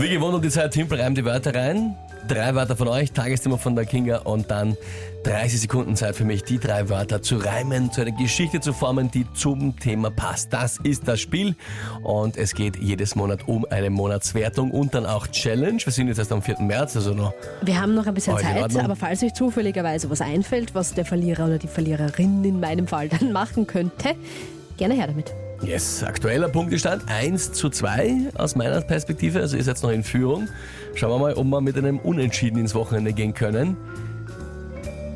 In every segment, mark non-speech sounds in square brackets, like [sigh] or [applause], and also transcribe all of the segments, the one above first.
Wie gewohnt um die Zeit, Timpel reimt die Wörter rein. Drei Wörter von euch, Tagesthema von der Kinga und dann 30 Sekunden Zeit für mich, die drei Wörter zu reimen, zu einer Geschichte zu formen, die zum Thema passt. Das ist das Spiel und es geht jedes Monat um eine Monatswertung und dann auch Challenge. Wir sind jetzt erst am 4. März, also noch Wir haben noch ein bisschen Zeit, aber falls euch zufälligerweise was einfällt, was der Verlierer oder die Verliererin in meinem Fall dann machen könnte, gerne her damit. Yes, aktueller Punktestand 1 zu 2 aus meiner Perspektive, also ihr seid noch in Führung. Schauen wir mal, ob wir mit einem Unentschieden ins Wochenende gehen können.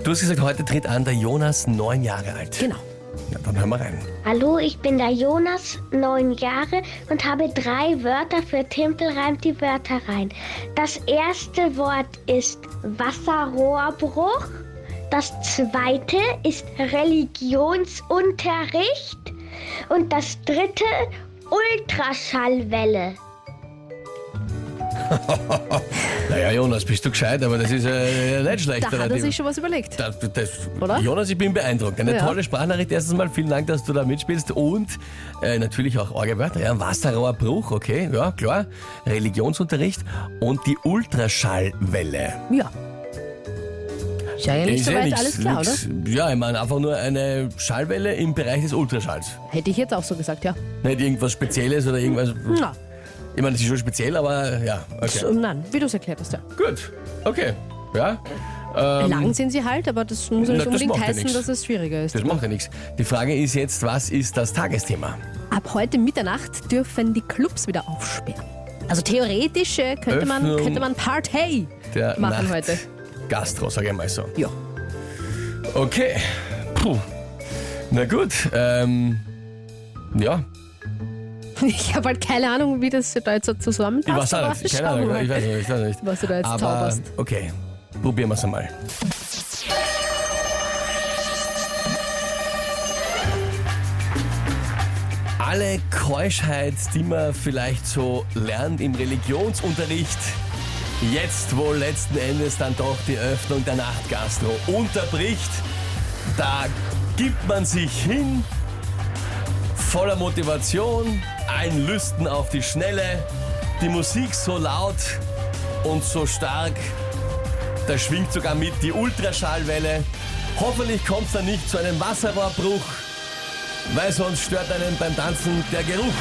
Du hast gesagt, heute tritt an der Jonas, neun Jahre alt. Genau. Ja, dann hören wir rein. Hallo, ich bin der Jonas, neun Jahre und habe drei Wörter für Timpel reimt die Wörter rein. Das erste Wort ist Wasserrohrbruch. Das zweite ist Religionsunterricht. Und das dritte Ultraschallwelle. [laughs] Naja, Jonas, bist du gescheit, aber das ist äh, nicht schlecht. Da hat er sich schon was überlegt. Das, das, Oder? Jonas, ich bin beeindruckt. Eine Ja. tolle Sprachnachricht erstens mal. Vielen Dank, dass du da mitspielst. Und äh, natürlich auch Orgelwörter. Ja, Wasserrohrbruch, okay, ja, klar. Religionsunterricht und die Ultraschallwelle. Ja. Ist ja eigentlich Ist ja soweit nix- alles klar, oder? nix- Ja, ich meine einfach nur eine Schallwelle im Bereich des Ultraschalls. Hätte ich jetzt auch so gesagt, ja. Nicht irgendwas Spezielles oder irgendwas. Na, Ich meine, das ist schon speziell, aber ja, okay. nein, wie du es erklärt hast, ja. Gut, okay. Ja. Ähm, Lang sind sie halt, aber das muss ja nicht unbedingt ja heißen, nix. dass es schwieriger ist. Das macht ja nichts. Die Frage ist jetzt, was ist das Tagesthema? Ab heute Mitternacht dürfen die Clubs wieder aufsperren. Also theoretisch äh, könnte, man, könnte man Party Der machen Nacht heute. Gastro, sage ich mal so. Ja. Okay. Puh. Na gut. Ähm, ja, Ich habe halt keine Ahnung, wie das da jetzt so zusammenpasst. ich weiß auch nicht. Keine Ahnung. Ich weiß nicht. Ich weiß nicht. Was du da jetzt Aber zauberst. okay, probieren wir es einmal. Alle Keuschheit, die man vielleicht so lernt im Religionsunterricht, jetzt wohl letzten Endes dann doch die Öffnung der Nachtgastro unterbricht. Da gibt man sich hin, voller Motivation, ein Lüsten auf die Schnelle, die Musik so laut und so stark, da schwingt sogar mit die Ultraschallwelle. Hoffentlich kommt es dann nicht zu einem Wasserrohrbruch, weil sonst stört einen beim Tanzen der Geruch.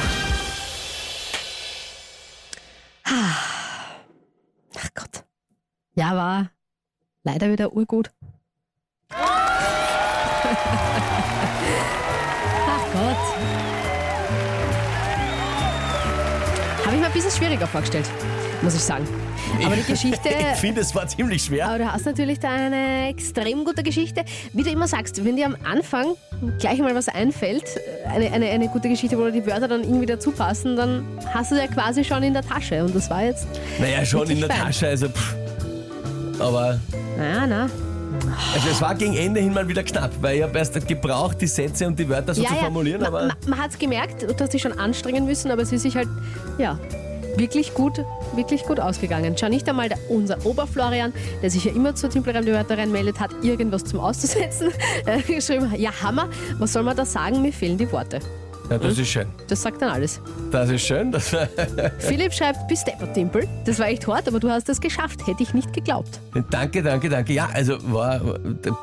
Ja, war leider wieder urgut. Ach Gott. Habe ich mir ein bisschen schwieriger vorgestellt, muss ich sagen. Aber die Geschichte. [laughs] Ich finde, es war ziemlich schwer. Aber du hast natürlich da eine extrem gute Geschichte. Wie du immer sagst, wenn dir am Anfang gleich mal was einfällt, eine, eine, eine gute Geschichte, wo die Wörter dann irgendwie dazu passen, dann hast du ja quasi schon in der Tasche. Und das war jetzt, Naja, schon in der fein. Tasche, also pff. Aber na, na. also es war gegen Ende hin mal wieder knapp, weil ich habe erst gebraucht, die Sätze und die Wörter so zu formulieren, ma, aber ma, man hat es gemerkt, du hast dich schon anstrengen müssen, aber es ist sich halt, ja, wirklich gut, wirklich gut ausgegangen. Schau nicht einmal der, unser Oberflorian, der sich ja immer zur Timpelreim die Wörter reinmeldet, hat irgendwas zum Auszusetzen [laughs] äh, geschrieben. Ja, Hammer, was soll man da sagen? Mir fehlen die Worte. Ja, das ist schön. Das sagt dann alles. Das ist schön. Das, [laughs] Philipp schreibt, bis Timpel. Das war echt hart, aber du hast es geschafft. Hätte ich nicht geglaubt. danke, danke, danke. Ja, also war,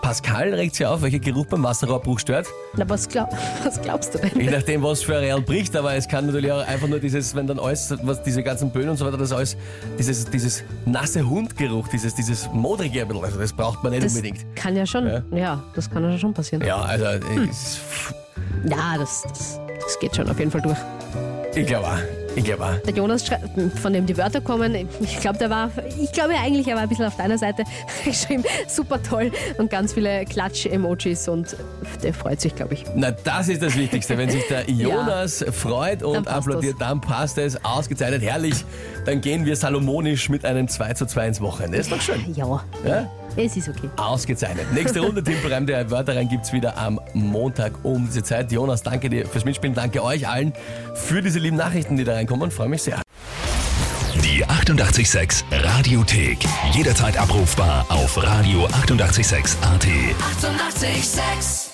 Pascal regt sich auf, welcher Geruch beim Wasserrohrbruch stört. Na, was, glaub, [laughs] was glaubst du Je denn? nachdem, was für ein Real bricht, aber es kann natürlich auch einfach nur dieses, wenn dann alles, was diese ganzen Böen und so weiter, das alles, dieses, dieses nasse Hundgeruch, dieses, dieses modrige, also das braucht man nicht Das unbedingt. kann ja schon, Ja. ja, das kann ja schon passieren. Ja, also Hm. es- Ja, das, das, das geht schon auf jeden Fall durch. ich glaube auch. Ich glaube auch. Der Jonas, schreibt, von dem die Wörter kommen, ich glaube, der war, ich glaube eigentlich, er war ein bisschen auf deiner Seite [laughs] geschrieben, super toll und ganz viele Klatsch-Emojis und der freut sich, glaube ich. Na, das ist das Wichtigste. Wenn sich der [laughs] Jonas freut Dann und passt applaudiert, dann passt es. Ausgezeichnet, herrlich. Dann gehen wir salomonisch mit einem 2 zu 2 ins Wochenende. Ist doch schön. Ja, Ja? Es ist okay. Ausgezeichnet. Nächste [laughs] Runde Timpelreim der Wörter rein gibt's wieder am Montag um diese Zeit. Jonas, danke dir fürs Mitspielen. Danke euch allen für diese lieben Nachrichten, die da reinkommen. Freue mich sehr. Die 886 Radiothek. Jederzeit abrufbar auf radio886.at. 886! 886